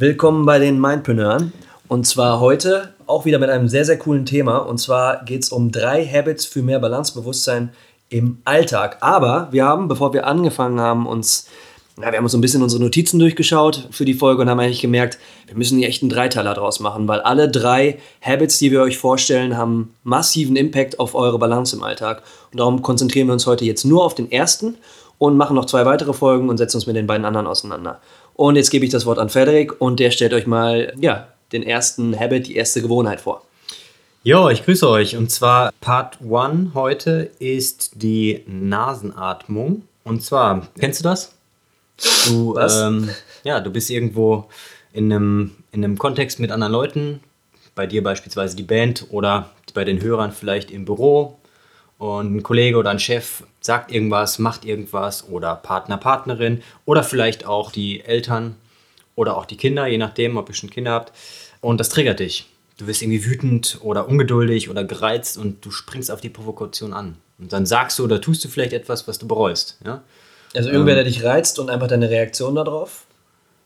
Willkommen bei den Mindpreneuren. Und zwar heute auch wieder mit einem sehr, sehr coolen Thema. Und zwar geht es um drei Habits für mehr Balancebewusstsein im Alltag. Aber wir haben, bevor wir angefangen haben, uns ja, wir haben uns so ein bisschen unsere Notizen durchgeschaut für die Folge und haben eigentlich gemerkt, wir müssen hier echt einen Dreiteiler draus machen, weil alle drei Habits, die wir euch vorstellen, haben massiven Impact auf eure Balance im Alltag. Und darum konzentrieren wir uns heute jetzt nur auf den ersten und machen noch zwei weitere Folgen und setzen uns mit den beiden anderen auseinander. Und jetzt gebe ich das Wort an Frederik und der stellt euch mal ja, den ersten Habit, die erste Gewohnheit vor. Jo, ich grüße euch. Und zwar Part 1 heute ist die Nasenatmung. Und zwar, kennst du das? Du, ähm, ja, du bist irgendwo in einem, in einem Kontext mit anderen Leuten, bei dir beispielsweise die Band oder bei den Hörern vielleicht im Büro und ein Kollege oder ein Chef sagt irgendwas, macht irgendwas oder Partner, Partnerin oder vielleicht auch die Eltern oder auch die Kinder, je nachdem, ob ihr schon Kinder habt. Und das triggert dich. Du wirst irgendwie wütend oder ungeduldig oder gereizt und du springst auf die Provokation an. Und dann sagst du oder tust du vielleicht etwas, was du bereust. Ja? Also irgendwer, der dich reizt und einfach deine Reaktion darauf?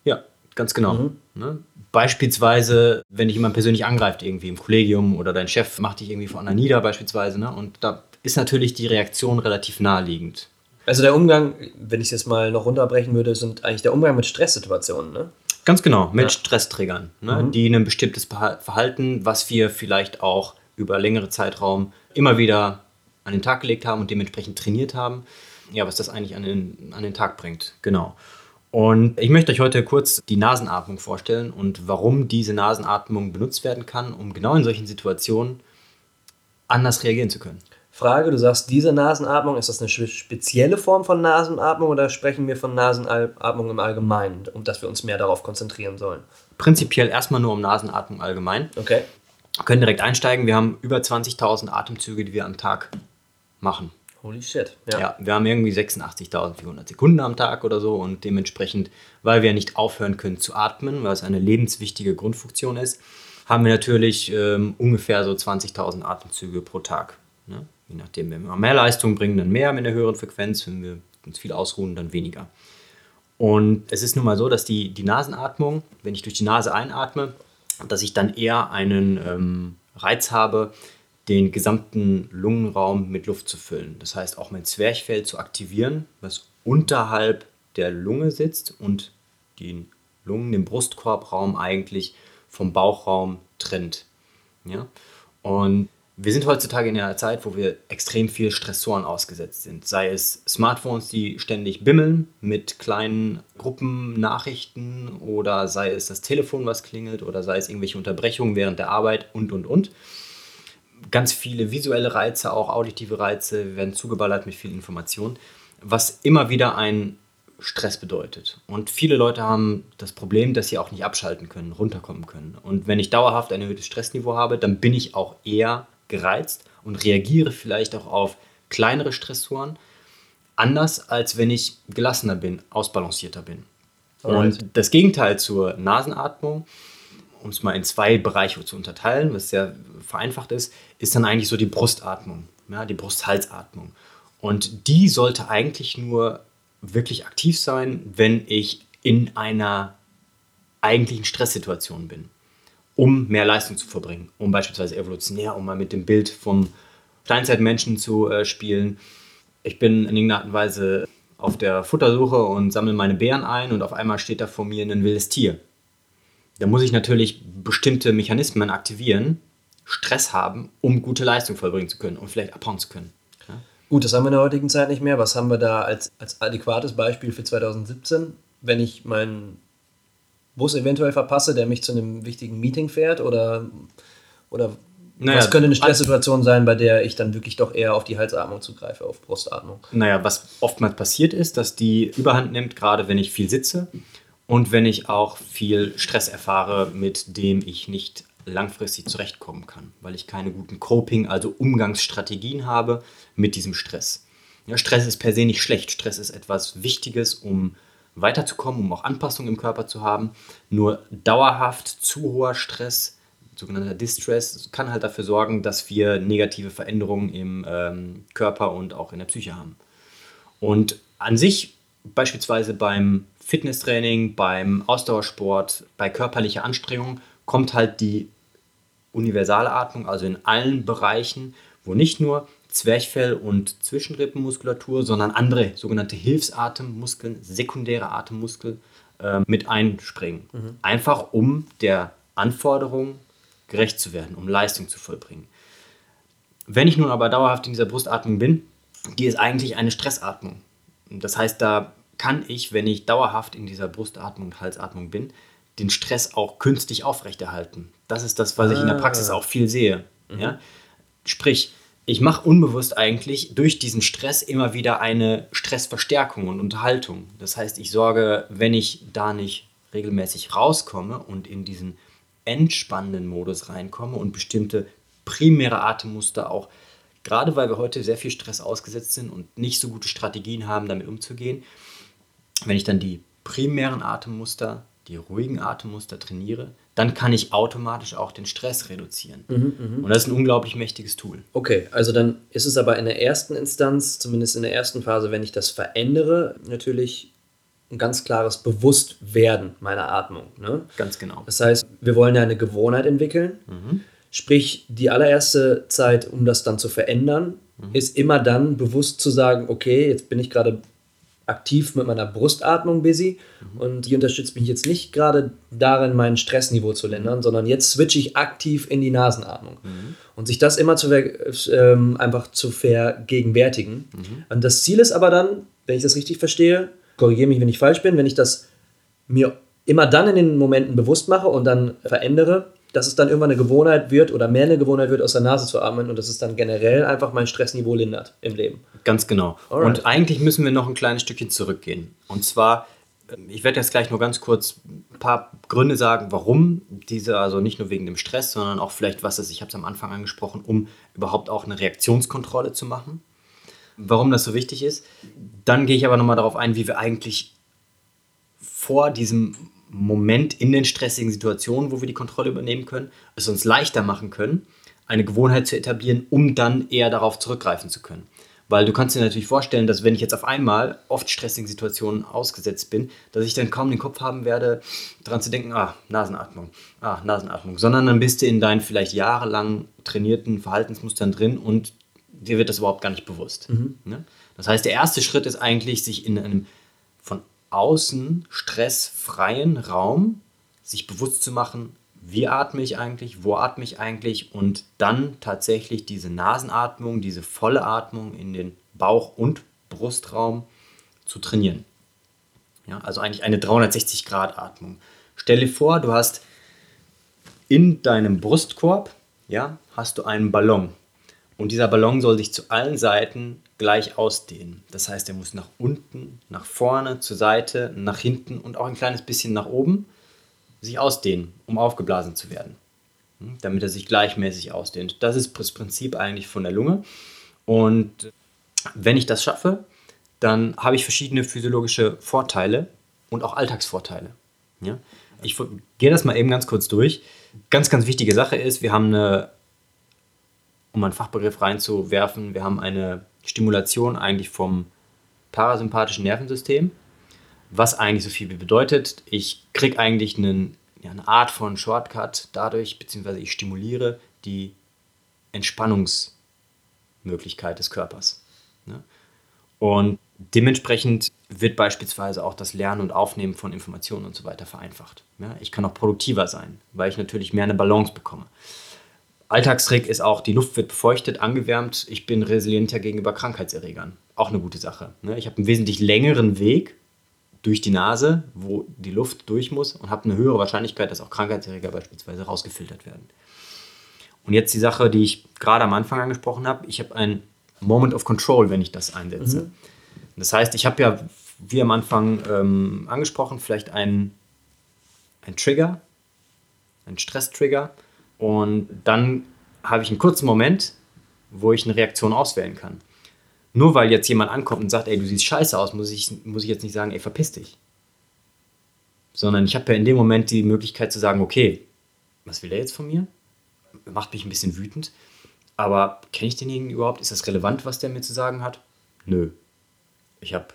Ja, ganz genau. Mhm. Ne? Beispielsweise, wenn dich jemand persönlich angreift, irgendwie im Kollegium oder dein Chef macht dich irgendwie vor einer nieder, beispielsweise. Ne? Und da ist natürlich die Reaktion relativ naheliegend. Also der Umgang, wenn ich es jetzt mal noch runterbrechen würde, sind eigentlich der Umgang mit Stresssituationen, ne? Ganz genau, mit ja. Stressträgern, ne? Mhm. die ein bestimmtes Verhalten, was wir vielleicht auch über längere Zeitraum immer wieder an den Tag gelegt haben und dementsprechend trainiert haben, ja, was das eigentlich an den, an den Tag bringt. Genau. Und ich möchte euch heute kurz die Nasenatmung vorstellen und warum diese Nasenatmung benutzt werden kann, um genau in solchen Situationen anders reagieren zu können. Frage, du sagst, diese Nasenatmung, ist das eine spezielle Form von Nasenatmung oder sprechen wir von Nasenatmung im Allgemeinen, um dass wir uns mehr darauf konzentrieren sollen? Prinzipiell erstmal nur um Nasenatmung allgemein. Okay. Wir können direkt einsteigen. Wir haben über 20.000 Atemzüge, die wir am Tag machen. Holy shit. Ja, ja wir haben irgendwie 86.400 Sekunden am Tag oder so und dementsprechend, weil wir nicht aufhören können zu atmen, weil es eine lebenswichtige Grundfunktion ist, haben wir natürlich ähm, ungefähr so 20.000 Atemzüge pro Tag. Ne? Je nachdem, wenn wir mehr Leistung bringen, dann mehr mit einer höheren Frequenz, wenn wir uns viel ausruhen, dann weniger. Und es ist nun mal so, dass die, die Nasenatmung, wenn ich durch die Nase einatme, dass ich dann eher einen ähm, Reiz habe, den gesamten Lungenraum mit Luft zu füllen. Das heißt, auch mein Zwerchfell zu aktivieren, was unterhalb der Lunge sitzt und den Lungen, den Brustkorbraum eigentlich vom Bauchraum trennt. Ja? Und wir sind heutzutage in einer Zeit, wo wir extrem viel Stressoren ausgesetzt sind. Sei es Smartphones, die ständig bimmeln mit kleinen Gruppennachrichten oder sei es das Telefon, was klingelt oder sei es irgendwelche Unterbrechungen während der Arbeit und, und, und ganz viele visuelle Reize, auch auditive Reize, werden zugeballert mit viel Information, was immer wieder ein Stress bedeutet. Und viele Leute haben das Problem, dass sie auch nicht abschalten können, runterkommen können. Und wenn ich dauerhaft ein erhöhtes Stressniveau habe, dann bin ich auch eher gereizt und reagiere vielleicht auch auf kleinere Stressoren anders, als wenn ich gelassener bin, ausbalancierter bin. Alright. Und das Gegenteil zur Nasenatmung um es mal in zwei Bereiche zu unterteilen, was sehr vereinfacht ist, ist dann eigentlich so die Brustatmung, ja, die Brusthalsatmung. Und die sollte eigentlich nur wirklich aktiv sein, wenn ich in einer eigentlichen Stresssituation bin, um mehr Leistung zu verbringen, um beispielsweise evolutionär, um mal mit dem Bild vom Steinzeitmenschen zu äh, spielen. Ich bin in irgendeiner Art und Weise auf der Futtersuche und sammle meine Beeren ein und auf einmal steht da vor mir ein wildes Tier da muss ich natürlich bestimmte Mechanismen aktivieren, Stress haben, um gute Leistung vollbringen zu können und vielleicht abhauen zu können. Ja? Gut, das haben wir in der heutigen Zeit nicht mehr. Was haben wir da als, als adäquates Beispiel für 2017? Wenn ich meinen Bus eventuell verpasse, der mich zu einem wichtigen Meeting fährt oder, oder naja, was könnte eine Stresssituation sein, bei der ich dann wirklich doch eher auf die Halsatmung zugreife, auf Brustatmung? Naja, was oftmals passiert ist, dass die Überhand nimmt, gerade wenn ich viel sitze und wenn ich auch viel Stress erfahre, mit dem ich nicht langfristig zurechtkommen kann, weil ich keine guten Coping, also Umgangsstrategien habe mit diesem Stress. Ja, Stress ist per se nicht schlecht. Stress ist etwas Wichtiges, um weiterzukommen, um auch Anpassungen im Körper zu haben. Nur dauerhaft zu hoher Stress, sogenannter Distress, kann halt dafür sorgen, dass wir negative Veränderungen im ähm, Körper und auch in der Psyche haben. Und an sich, beispielsweise beim Fitnesstraining, beim Ausdauersport, bei körperlicher Anstrengung, kommt halt die Universalatmung, also in allen Bereichen, wo nicht nur Zwerchfell und Zwischenrippenmuskulatur, sondern andere sogenannte Hilfsatemmuskeln, sekundäre Atemmuskel äh, mit einspringen. Mhm. Einfach um der Anforderung gerecht zu werden, um Leistung zu vollbringen. Wenn ich nun aber dauerhaft in dieser Brustatmung bin, die ist eigentlich eine Stressatmung. Das heißt, da kann ich, wenn ich dauerhaft in dieser Brustatmung und Halsatmung bin, den Stress auch künstlich aufrechterhalten. Das ist das, was ich in der Praxis ah. auch viel sehe. Mhm. Ja? Sprich, ich mache unbewusst eigentlich durch diesen Stress immer wieder eine Stressverstärkung und Unterhaltung. Das heißt, ich sorge, wenn ich da nicht regelmäßig rauskomme und in diesen entspannenden Modus reinkomme und bestimmte primäre Atemmuster auch, gerade weil wir heute sehr viel Stress ausgesetzt sind und nicht so gute Strategien haben, damit umzugehen, wenn ich dann die primären Atemmuster die ruhigen Atemmuster trainiere, dann kann ich automatisch auch den Stress reduzieren. Mhm, mh. Und das ist ein unglaublich mächtiges Tool. Okay, also dann ist es aber in der ersten Instanz, zumindest in der ersten Phase, wenn ich das verändere, natürlich ein ganz klares Bewusstwerden meiner Atmung. Ne? Ganz genau. Das heißt, wir wollen ja eine Gewohnheit entwickeln. Mhm. Sprich, die allererste Zeit, um das dann zu verändern, mhm. ist immer dann bewusst zu sagen, okay, jetzt bin ich gerade aktiv mit meiner Brustatmung busy mhm. und die unterstützt mich jetzt nicht gerade darin, mein Stressniveau zu lindern, sondern jetzt switche ich aktiv in die Nasenatmung. Mhm. Und sich das immer zu ähm, einfach zu vergegenwärtigen. Mhm. Und das Ziel ist aber dann, wenn ich das richtig verstehe, korrigiere mich, wenn ich falsch bin, wenn ich das mir immer dann in den Momenten bewusst mache und dann verändere, dass es dann irgendwann eine Gewohnheit wird oder mehr eine Gewohnheit wird, aus der Nase zu atmen und dass es dann generell einfach mein Stressniveau lindert im Leben. Ganz genau. Alright. Und eigentlich müssen wir noch ein kleines Stückchen zurückgehen. Und zwar, ich werde jetzt gleich nur ganz kurz ein paar Gründe sagen, warum diese, also nicht nur wegen dem Stress, sondern auch vielleicht, was ist, ich habe es am Anfang angesprochen, um überhaupt auch eine Reaktionskontrolle zu machen. Warum das so wichtig ist. Dann gehe ich aber nochmal darauf ein, wie wir eigentlich vor diesem Moment in den stressigen Situationen, wo wir die Kontrolle übernehmen können, es uns leichter machen können, eine Gewohnheit zu etablieren, um dann eher darauf zurückgreifen zu können. Weil du kannst dir natürlich vorstellen, dass wenn ich jetzt auf einmal oft stressigen Situationen ausgesetzt bin, dass ich dann kaum den Kopf haben werde, daran zu denken, ah, Nasenatmung, ah, Nasenatmung, sondern dann bist du in deinen vielleicht jahrelang trainierten Verhaltensmustern drin und dir wird das überhaupt gar nicht bewusst. Mhm. Ne? Das heißt, der erste Schritt ist eigentlich, sich in einem von außen stressfreien Raum sich bewusst zu machen, wie atme ich eigentlich, wo atme ich eigentlich und dann tatsächlich diese Nasenatmung, diese volle Atmung in den Bauch- und Brustraum zu trainieren. Ja, also eigentlich eine 360-Grad-Atmung. Stell dir vor, du hast in deinem Brustkorb, ja, hast du einen Ballon. Und dieser Ballon soll sich zu allen Seiten gleich ausdehnen. Das heißt, er muss nach unten, nach vorne, zur Seite, nach hinten und auch ein kleines bisschen nach oben sich ausdehnen, um aufgeblasen zu werden. Hm, damit er sich gleichmäßig ausdehnt. Das ist das Prinzip eigentlich von der Lunge. Und wenn ich das schaffe, dann habe ich verschiedene physiologische Vorteile und auch Alltagsvorteile. Ja? Ich gehe das mal eben ganz kurz durch. Ganz, ganz wichtige Sache ist, wir haben eine, um einen Fachbegriff reinzuwerfen, wir haben eine Stimulation eigentlich vom parasympathischen Nervensystem, was eigentlich so viel wie bedeutet, ich kriege eigentlich einen, ja, eine Art von Shortcut dadurch, beziehungsweise ich stimuliere die Entspannungsmöglichkeit des Körpers. Ne? Und dementsprechend wird beispielsweise auch das Lernen und Aufnehmen von Informationen und so weiter vereinfacht. Ja? Ich kann auch produktiver sein, weil ich natürlich mehr eine Balance bekomme. Alltagstrick ist auch, die Luft wird befeuchtet, angewärmt. Ich bin resilienter gegenüber Krankheitserregern. Auch eine gute Sache. Ne? Ich habe einen wesentlich längeren Weg durch die Nase, wo die Luft durch muss und habe eine höhere Wahrscheinlichkeit, dass auch Krankheitserreger beispielsweise rausgefiltert werden. Und jetzt die Sache, die ich gerade am Anfang angesprochen habe. Ich habe ein Moment of Control, wenn ich das einsetze. Mhm. Das heißt, ich habe ja, wie am Anfang ähm, angesprochen, vielleicht einen ein Trigger, ein Stresstrigger. Und dann habe ich einen kurzen Moment, wo ich eine Reaktion auswählen kann. Nur weil jetzt jemand ankommt und sagt, ey, du siehst scheiße aus, muss ich, muss ich jetzt nicht sagen, ey, verpiss dich. Sondern ich habe ja in dem Moment die Möglichkeit zu sagen, okay, was will er jetzt von mir? Macht mich ein bisschen wütend. Aber kenne ich denjenigen überhaupt? Ist das relevant, was der mir zu sagen hat? Nö. Ich habe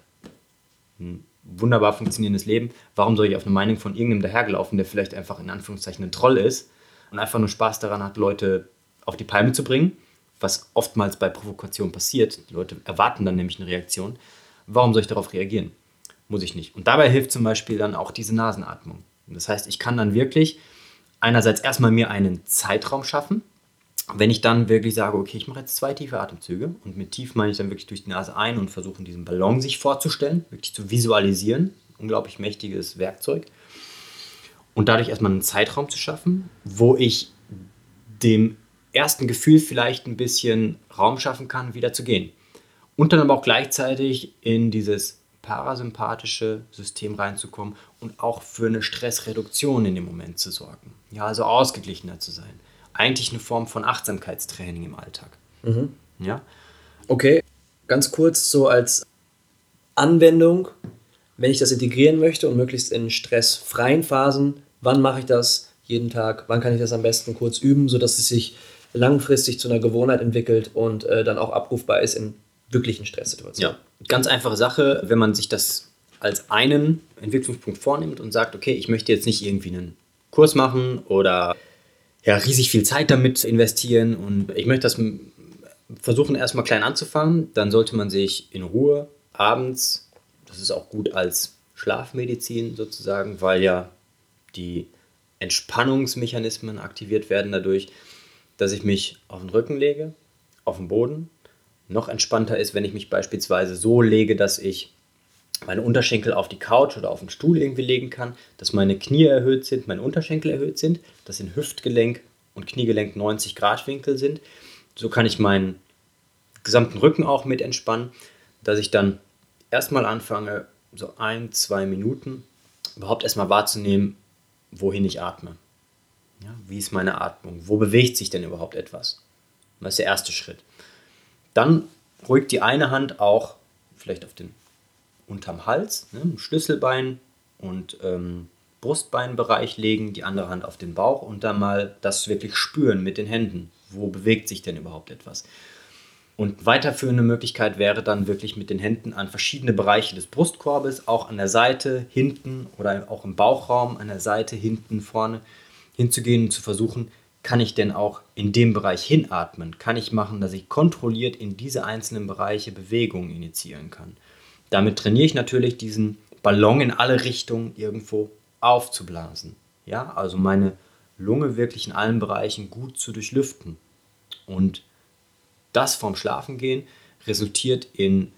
ein wunderbar funktionierendes Leben. Warum soll ich auf eine Meinung von irgendeinem dahergelaufen, der vielleicht einfach in Anführungszeichen ein Troll ist und einfach nur Spaß daran hat, Leute auf die Palme zu bringen? Was oftmals bei Provokation passiert. Die Leute erwarten dann nämlich eine Reaktion. Warum soll ich darauf reagieren? Muss ich nicht. Und dabei hilft zum Beispiel dann auch diese Nasenatmung. Das heißt, ich kann dann wirklich einerseits erstmal mir einen Zeitraum schaffen, wenn ich dann wirklich sage, okay, ich mache jetzt zwei tiefe Atemzüge und mit tief meine ich dann wirklich durch die Nase ein und versuche diesen Ballon sich vorzustellen, wirklich zu visualisieren. Unglaublich mächtiges Werkzeug. Und dadurch erstmal einen Zeitraum zu schaffen, wo ich dem ersten Gefühl vielleicht ein bisschen Raum schaffen kann, wieder zu gehen. Und dann aber auch gleichzeitig in dieses parasympathische System reinzukommen und auch für eine Stressreduktion in dem Moment zu sorgen. Ja, also ausgeglichener zu sein eigentlich eine Form von Achtsamkeitstraining im Alltag. Mhm. Ja. Okay, ganz kurz so als Anwendung, wenn ich das integrieren möchte und möglichst in stressfreien Phasen, wann mache ich das jeden Tag? Wann kann ich das am besten kurz üben, sodass es sich langfristig zu einer Gewohnheit entwickelt und äh, dann auch abrufbar ist in wirklichen Stresssituationen? Ja, ganz einfache Sache, wenn man sich das als einen Entwicklungspunkt vornimmt und sagt, okay, ich möchte jetzt nicht irgendwie einen Kurs machen oder ja, riesig viel Zeit damit investieren und ich möchte das versuchen erstmal klein anzufangen. Dann sollte man sich in Ruhe abends, das ist auch gut als Schlafmedizin sozusagen, weil ja die Entspannungsmechanismen aktiviert werden dadurch, dass ich mich auf den Rücken lege, auf den Boden. Noch entspannter ist, wenn ich mich beispielsweise so lege, dass ich meine Unterschenkel auf die Couch oder auf den Stuhl irgendwie legen kann, dass meine Knie erhöht sind, meine Unterschenkel erhöht sind, dass in Hüftgelenk und Kniegelenk 90 Grad Winkel sind. So kann ich meinen gesamten Rücken auch mit entspannen, dass ich dann erstmal anfange, so ein, zwei Minuten überhaupt erstmal wahrzunehmen, wohin ich atme. Ja, wie ist meine Atmung? Wo bewegt sich denn überhaupt etwas? Das ist der erste Schritt. Dann ruhig die eine Hand auch vielleicht auf den unterm Hals, ne, im Schlüsselbein und ähm, Brustbeinbereich legen, die andere Hand auf den Bauch und dann mal das wirklich spüren mit den Händen. Wo bewegt sich denn überhaupt etwas? Und weiterführende Möglichkeit wäre dann wirklich mit den Händen an verschiedene Bereiche des Brustkorbes, auch an der Seite, hinten oder auch im Bauchraum, an der Seite, hinten, vorne hinzugehen und zu versuchen, kann ich denn auch in dem Bereich hinatmen? Kann ich machen, dass ich kontrolliert in diese einzelnen Bereiche Bewegungen initiieren kann? Damit trainiere ich natürlich diesen Ballon in alle Richtungen irgendwo aufzublasen. Ja, also meine Lunge wirklich in allen Bereichen gut zu durchlüften. Und das vom Schlafengehen resultiert in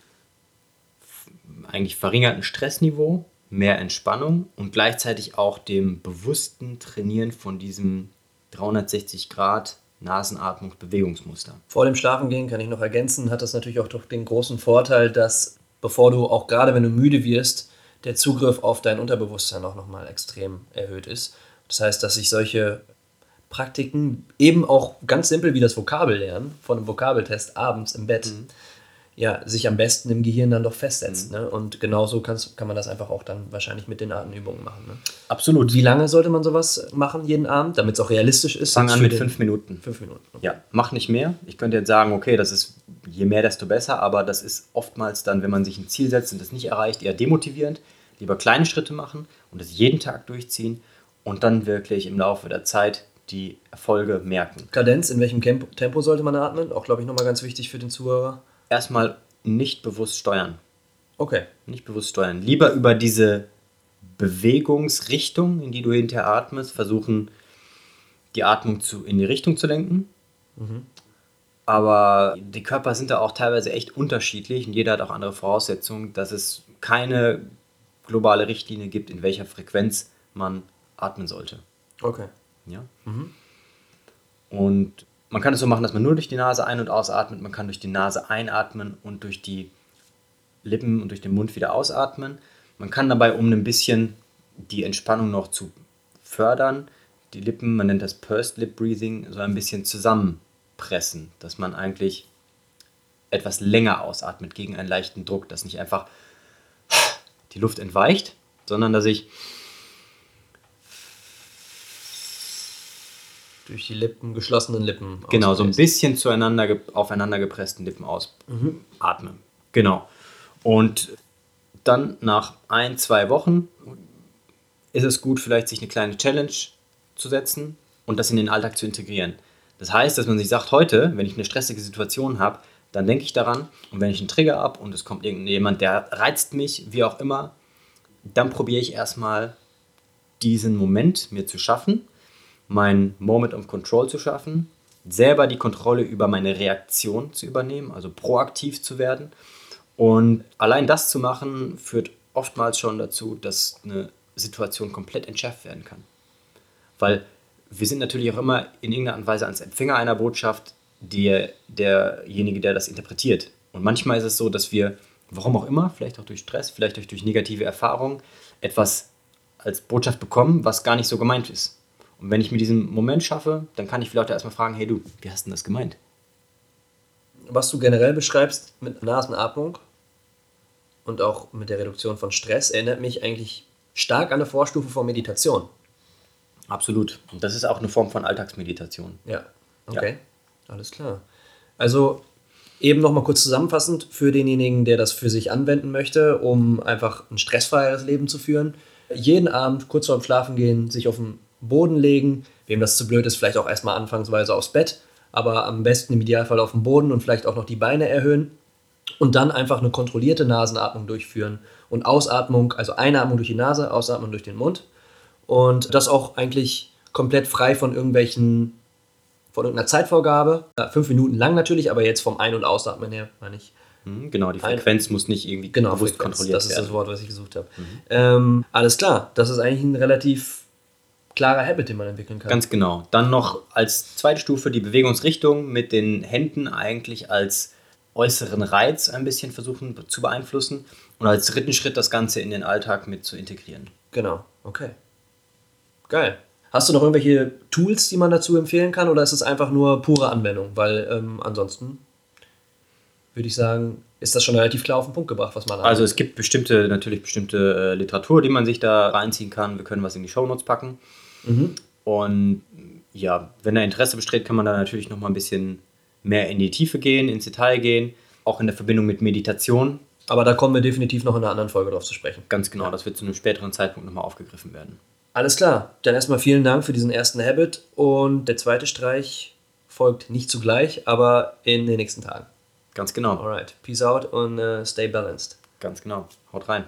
eigentlich verringerten Stressniveau, mehr Entspannung und gleichzeitig auch dem bewussten Trainieren von diesem 360 Grad Nasenatmungsbewegungsmuster. Vor dem Schlafengehen kann ich noch ergänzen, hat das natürlich auch doch den großen Vorteil, dass bevor du auch gerade wenn du müde wirst, der Zugriff auf dein Unterbewusstsein auch nochmal extrem erhöht ist. Das heißt, dass sich solche Praktiken eben auch ganz simpel wie das Vokabellernen von einem Vokabeltest abends im Bett mhm. ja, sich am besten im Gehirn dann doch festsetzt. Mhm. Ne? Und genauso kann man das einfach auch dann wahrscheinlich mit den Atemübungen machen. Ne? Absolut. Wie lange sollte man sowas machen jeden Abend, damit es auch realistisch ist? Fang an mit fünf Minuten. Fünf Minuten. Okay. Ja, mach nicht mehr. Ich könnte jetzt sagen, okay, das ist je mehr, desto besser, aber das ist oftmals dann, wenn man sich ein Ziel setzt und das nicht erreicht, eher demotivierend. Lieber kleine Schritte machen und das jeden Tag durchziehen und dann wirklich im Laufe der Zeit die Erfolge merken. Kadenz, in welchem Tempo sollte man atmen? Auch, glaube ich, nochmal ganz wichtig für den Zuhörer. Erstmal nicht bewusst steuern. Okay. Nicht bewusst steuern. Lieber über diese Bewegungsrichtung, in die du hinterher atmest, versuchen, die Atmung zu, in die Richtung zu lenken. Mhm. Aber die Körper sind da auch teilweise echt unterschiedlich und jeder hat auch andere Voraussetzungen, dass es keine globale Richtlinie gibt, in welcher Frequenz man atmen sollte. Okay. Ja. Mhm. Und man kann es so machen, dass man nur durch die Nase ein- und ausatmet. Man kann durch die Nase einatmen und durch die Lippen und durch den Mund wieder ausatmen. Man kann dabei, um ein bisschen die Entspannung noch zu fördern, die Lippen, man nennt das Pursed Lip Breathing, so ein bisschen zusammenpressen, dass man eigentlich etwas länger ausatmet gegen einen leichten Druck, dass nicht einfach die Luft entweicht, sondern dass ich durch die Lippen, geschlossenen Lippen. Genau, so ein bisschen zueinander, aufeinander gepressten Lippen ausatmen. Mhm. Genau. Und dann nach ein, zwei Wochen ist es gut, vielleicht sich eine kleine Challenge zu setzen und das in den Alltag zu integrieren. Das heißt, dass man sich sagt, heute, wenn ich eine stressige Situation habe, dann denke ich daran und wenn ich einen Trigger habe und es kommt irgendjemand, der reizt mich, wie auch immer, dann probiere ich erstmal diesen Moment mir zu schaffen mein Moment of Control zu schaffen, selber die Kontrolle über meine Reaktion zu übernehmen, also proaktiv zu werden. Und allein das zu machen, führt oftmals schon dazu, dass eine Situation komplett entschärft werden kann. Weil wir sind natürlich auch immer in irgendeiner Art und Weise als Empfänger einer Botschaft die, derjenige, der das interpretiert. Und manchmal ist es so, dass wir, warum auch immer, vielleicht auch durch Stress, vielleicht auch durch negative Erfahrungen, etwas als Botschaft bekommen, was gar nicht so gemeint ist. Und wenn ich mir diesen Moment schaffe, dann kann ich vielleicht erstmal fragen, hey du, wie hast du das gemeint? Was du generell beschreibst mit Nasenatmung und auch mit der Reduktion von Stress erinnert mich eigentlich stark an eine Vorstufe von Meditation. Absolut. Und das ist auch eine Form von Alltagsmeditation. Ja, okay. Ja. Alles klar. Also eben nochmal kurz zusammenfassend für denjenigen, der das für sich anwenden möchte, um einfach ein stressfreieres Leben zu führen. Jeden Abend kurz vorm Schlafen gehen, sich auf den Boden legen. Wem das zu blöd ist, vielleicht auch erstmal anfangsweise aufs Bett, aber am besten im Idealfall auf dem Boden und vielleicht auch noch die Beine erhöhen. Und dann einfach eine kontrollierte Nasenatmung durchführen und Ausatmung, also Einatmung durch die Nase, Ausatmung durch den Mund. Und das auch eigentlich komplett frei von irgendwelchen, von irgendeiner Zeitvorgabe. Fünf Minuten lang natürlich, aber jetzt vom Ein- und Ausatmen her, meine ich. Mhm, genau, die Frequenz Ein muss nicht irgendwie genau, bewusst Frequenz, kontrolliert werden. Das ist das Wort, was ich gesucht habe. Mhm. Ähm, alles klar, das ist eigentlich ein relativ klarer Habit, den man entwickeln kann. Ganz genau. Dann noch als zweite Stufe die Bewegungsrichtung mit den Händen eigentlich als äußeren Reiz ein bisschen versuchen zu beeinflussen und als dritten Schritt das Ganze in den Alltag mit zu integrieren. Genau, okay. Geil. Hast du noch irgendwelche Tools, die man dazu empfehlen kann oder ist es einfach nur pure Anwendung? Weil ähm, ansonsten würde ich sagen, ist das schon relativ klar auf den Punkt gebracht, was man Also es gibt bestimmte, natürlich bestimmte äh, Literatur, die man sich da reinziehen kann. Wir können was in die Shownotes packen. Mhm. Und ja, wenn da Interesse besteht, kann man da natürlich noch mal ein bisschen mehr in die Tiefe gehen, ins Detail gehen, auch in der Verbindung mit Meditation. Aber da kommen wir definitiv noch in einer anderen Folge drauf zu sprechen. Ganz genau, ja. das wird zu einem späteren Zeitpunkt nochmal aufgegriffen werden. Alles klar, dann erstmal vielen Dank für diesen ersten Habit und der zweite Streich folgt nicht zugleich, aber in den nächsten Tagen. Ganz genau. Alright, peace out und uh, stay balanced. Ganz genau, haut rein.